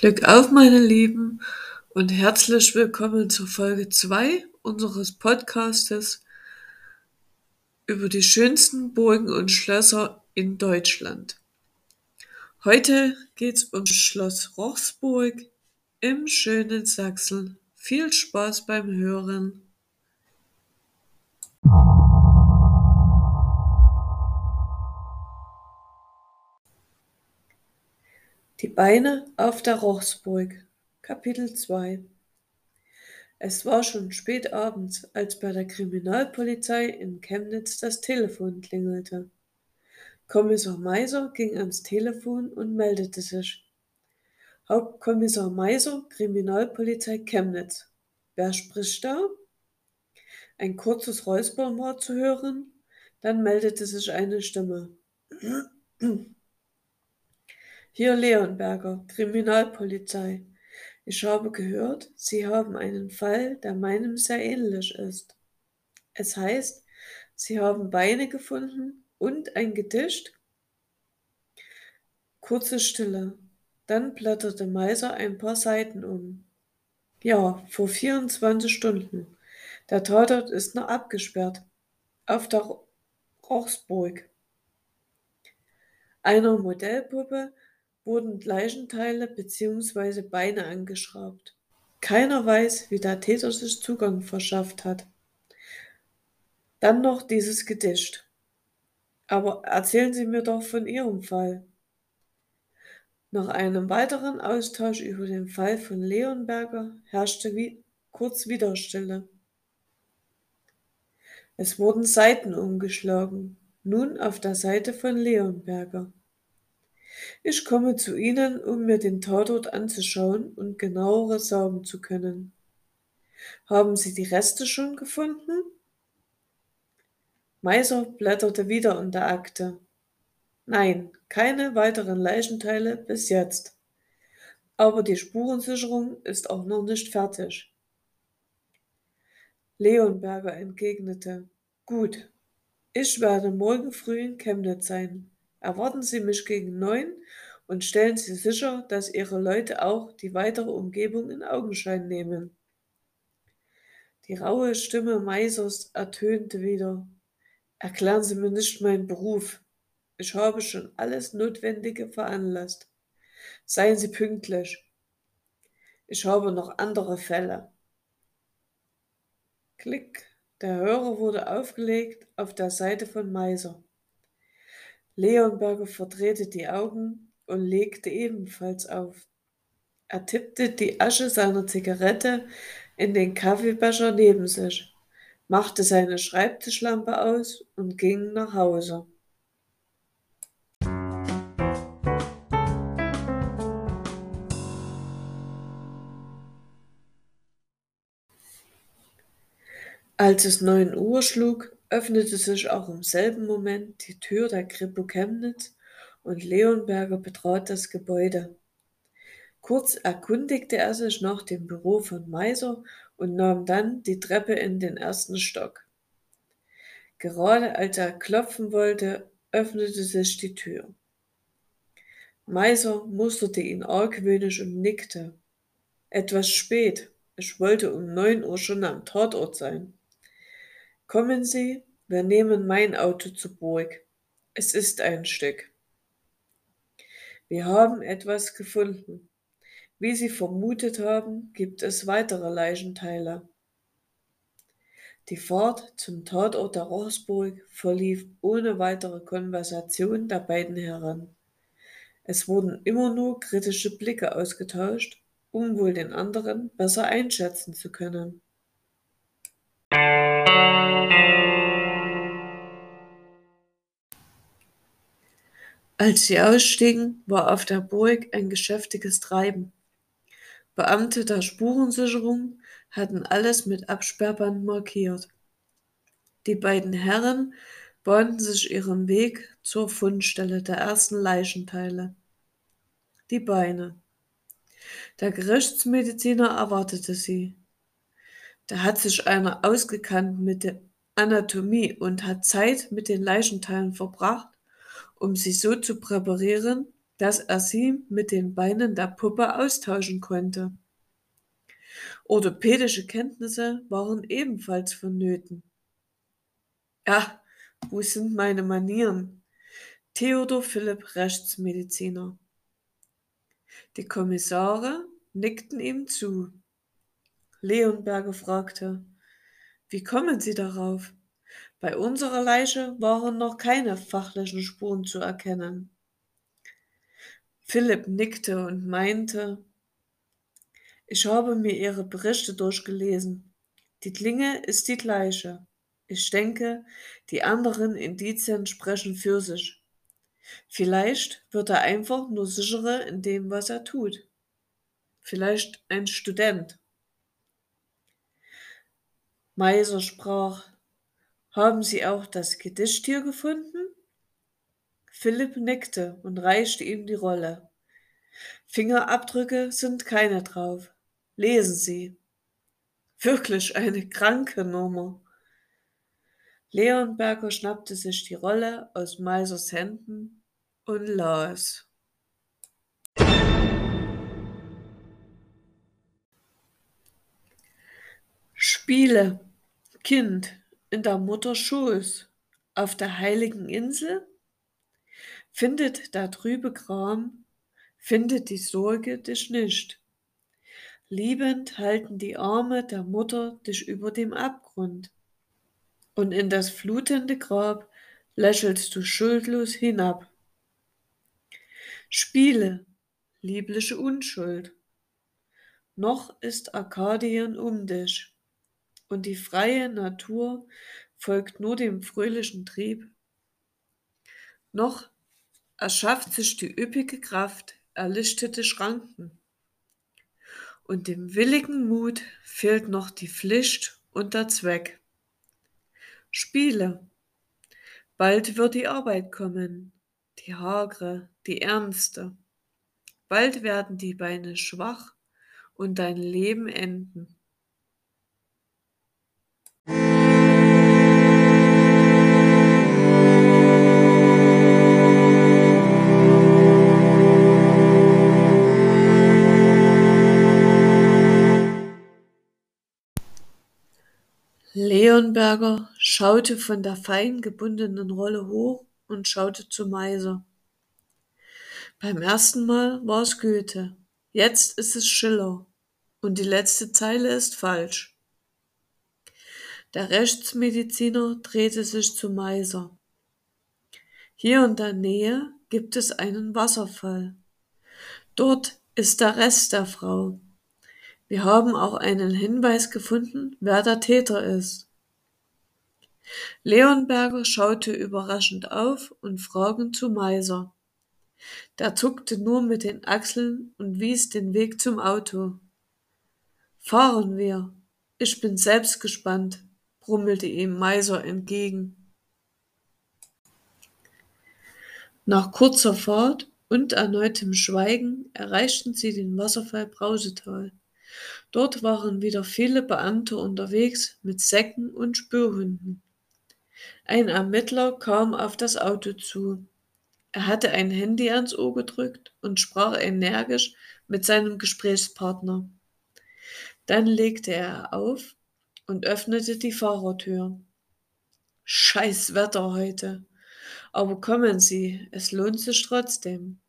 Glück auf, meine Lieben, und herzlich willkommen zur Folge 2 unseres Podcastes über die schönsten Burgen und Schlösser in Deutschland. Heute geht's um Schloss Rochsburg im schönen Sachsen. Viel Spaß beim Hören. Die Beine auf der Rochsburg Kapitel 2 Es war schon spät abends, als bei der Kriminalpolizei in Chemnitz das Telefon klingelte. Kommissar Meiser ging ans Telefon und meldete sich. Hauptkommissar Meiser, Kriminalpolizei Chemnitz. Wer spricht da? Ein kurzes Räuspern war zu hören, dann meldete sich eine Stimme. Hier Leonberger, Kriminalpolizei. Ich habe gehört, Sie haben einen Fall, der meinem sehr ähnlich ist. Es heißt, Sie haben Beine gefunden und ein Gedicht? Kurze Stille. Dann blätterte Meiser ein paar Seiten um. Ja, vor 24 Stunden. Der Tatort ist noch abgesperrt. Auf der Rochsburg. Einer Modellpuppe wurden Leichenteile bzw. Beine angeschraubt. Keiner weiß, wie der Täter sich Zugang verschafft hat. Dann noch dieses Gedicht. Aber erzählen Sie mir doch von Ihrem Fall. Nach einem weiteren Austausch über den Fall von Leonberger herrschte wie kurz Widerstille. Es wurden Seiten umgeschlagen, nun auf der Seite von Leonberger. Ich komme zu Ihnen, um mir den Tatort anzuschauen und genaueres sagen zu können. Haben Sie die Reste schon gefunden? Meiser blätterte wieder in der Akte. Nein, keine weiteren Leichenteile bis jetzt. Aber die Spurensicherung ist auch noch nicht fertig. Leonberger entgegnete. Gut, ich werde morgen früh in Chemnitz sein. Erwarten Sie mich gegen neun und stellen Sie sicher, dass Ihre Leute auch die weitere Umgebung in Augenschein nehmen. Die raue Stimme Meisers ertönte wieder. Erklären Sie mir nicht meinen Beruf. Ich habe schon alles Notwendige veranlasst. Seien Sie pünktlich. Ich habe noch andere Fälle. Klick. Der Hörer wurde aufgelegt auf der Seite von Meiser. Leonberger verdrehte die Augen und legte ebenfalls auf. Er tippte die Asche seiner Zigarette in den Kaffeebecher neben sich, machte seine Schreibtischlampe aus und ging nach Hause. Als es neun Uhr schlug, öffnete sich auch im selben Moment die Tür der Kripo Chemnitz und Leonberger betrat das Gebäude. Kurz erkundigte er sich nach dem Büro von Meiser und nahm dann die Treppe in den ersten Stock. Gerade als er klopfen wollte, öffnete sich die Tür. Meiser musterte ihn argwöhnisch und nickte. Etwas spät. Ich wollte um neun Uhr schon am Tatort sein. Kommen Sie, wir nehmen mein Auto zu Burg. Es ist ein Stück. Wir haben etwas gefunden. Wie Sie vermutet haben, gibt es weitere Leichenteile. Die Fahrt zum Tatort der Rochsburg verlief ohne weitere Konversation der beiden Herren. Es wurden immer nur kritische Blicke ausgetauscht, um wohl den anderen besser einschätzen zu können. Als sie ausstiegen, war auf der Burg ein geschäftiges Treiben. Beamte der Spurensicherung hatten alles mit Absperrband markiert. Die beiden Herren bahnten sich ihren Weg zur Fundstelle der ersten Leichenteile. Die Beine. Der Gerichtsmediziner erwartete sie. Da hat sich einer ausgekannt mit der Anatomie und hat Zeit mit den Leichenteilen verbracht, um sie so zu präparieren, dass er sie mit den Beinen der Puppe austauschen konnte. Orthopädische Kenntnisse waren ebenfalls vonnöten. Ja, wo sind meine Manieren? Theodor Philipp Rechtsmediziner. Die Kommissare nickten ihm zu. Leonberger fragte, wie kommen Sie darauf? Bei unserer Leiche waren noch keine fachlichen Spuren zu erkennen. Philipp nickte und meinte, ich habe mir Ihre Berichte durchgelesen. Die Klinge ist die gleiche. Ich denke, die anderen Indizien sprechen für sich. Vielleicht wird er einfach nur sicherer in dem, was er tut. Vielleicht ein Student. Meiser sprach, haben Sie auch das Gedicht hier gefunden? Philipp nickte und reichte ihm die Rolle. Fingerabdrücke sind keine drauf. Lesen Sie. Wirklich eine kranke Nummer. Leonberger schnappte sich die Rolle aus Meisers Händen und las. Spiele, Kind, in der Mutter Schoß, auf der heiligen Insel? Findet der trübe Gram, findet die Sorge dich nicht. Liebend halten die Arme der Mutter dich über dem Abgrund. Und in das flutende Grab lächelst du schuldlos hinab. Spiele, liebliche Unschuld. Noch ist Arkadien um dich, und die freie Natur folgt nur dem fröhlichen Trieb. Noch erschafft sich die üppige Kraft erlichtete Schranken und dem willigen Mut fehlt noch die Pflicht und der Zweck. Spiele. Bald wird die Arbeit kommen, die hagre, die ernste. Bald werden die Beine schwach und dein Leben enden. Leonberger schaute von der fein gebundenen Rolle hoch und schaute zu Meiser. Beim ersten Mal war es Goethe, jetzt ist es Schiller und die letzte Zeile ist falsch. Der Rechtsmediziner drehte sich zu Meiser. Hier in der Nähe gibt es einen Wasserfall. Dort ist der Rest der Frau. Wir haben auch einen Hinweis gefunden, wer der Täter ist. Leonberger schaute überraschend auf und fragend zu Meiser. Der zuckte nur mit den Achseln und wies den Weg zum Auto. Fahren wir. Ich bin selbst gespannt, brummelte ihm Meiser entgegen. Nach kurzer Fahrt und erneutem Schweigen erreichten sie den Wasserfall Brausetal. Dort waren wieder viele Beamte unterwegs mit Säcken und Spürhunden. Ein Ermittler kam auf das Auto zu. Er hatte ein Handy ans Ohr gedrückt und sprach energisch mit seinem Gesprächspartner. Dann legte er auf und öffnete die Fahrertür. Scheiß Wetter heute. Aber kommen Sie, es lohnt sich trotzdem.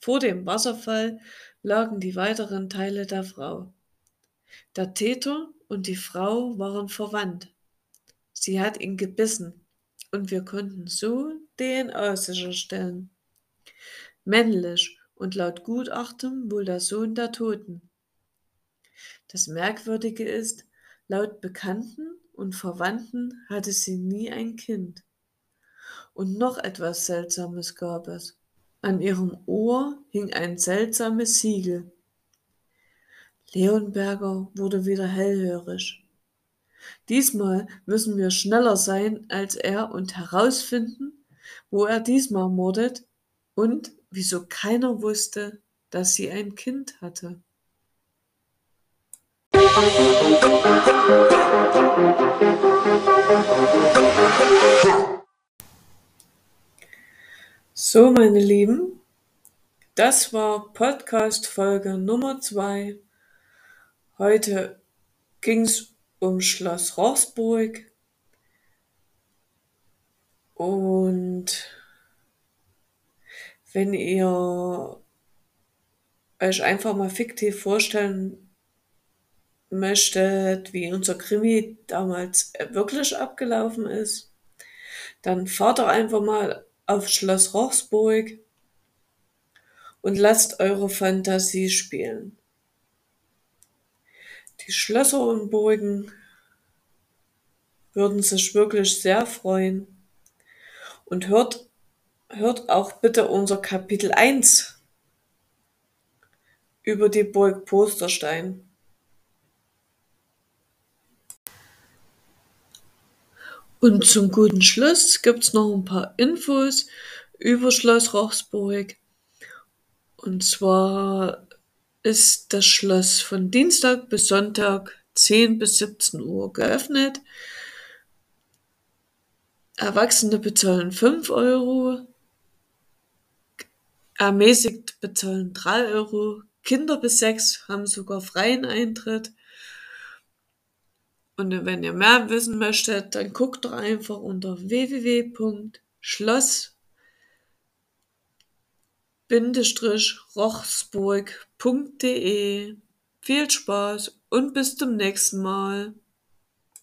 Vor dem Wasserfall lagen die weiteren Teile der Frau. Der Täter und die Frau waren verwandt. Sie hat ihn gebissen und wir konnten so DNA sicherstellen. Männlich und laut Gutachten wohl der Sohn der Toten. Das Merkwürdige ist, laut Bekannten und Verwandten hatte sie nie ein Kind. Und noch etwas Seltsames gab es. An ihrem Ohr hing ein seltsames Siegel. Leonberger wurde wieder hellhörig. Diesmal müssen wir schneller sein als er und herausfinden, wo er diesmal mordet und wieso keiner wusste, dass sie ein Kind hatte. So, meine Lieben, Das war Podcast Folge Nummer zwei. Heute ging's um Schloss Rochsburg und wenn ihr euch einfach mal fiktiv vorstellen möchtet, wie unser Krimi damals wirklich abgelaufen ist, dann fahrt doch einfach mal auf Schloss Rochsburg und lasst eure Fantasie spielen. Die Schlösser und Burgen würden sich wirklich sehr freuen. Und hört, hört auch bitte unser Kapitel 1 über die Burg Posterstein. Und zum guten Schluss gibt's noch ein paar Infos über Schloss Rochsburg. Und zwar ist das Schloss von Dienstag bis Sonntag 10 bis 17 Uhr geöffnet. Erwachsene bezahlen 5 Euro, ermäßigt bezahlen 3 Euro, Kinder bis 6 haben sogar freien Eintritt. Und wenn ihr mehr wissen möchtet, dann guckt doch einfach unter www.schloss-rochsburg.de. Viel Spaß und bis zum nächsten Mal.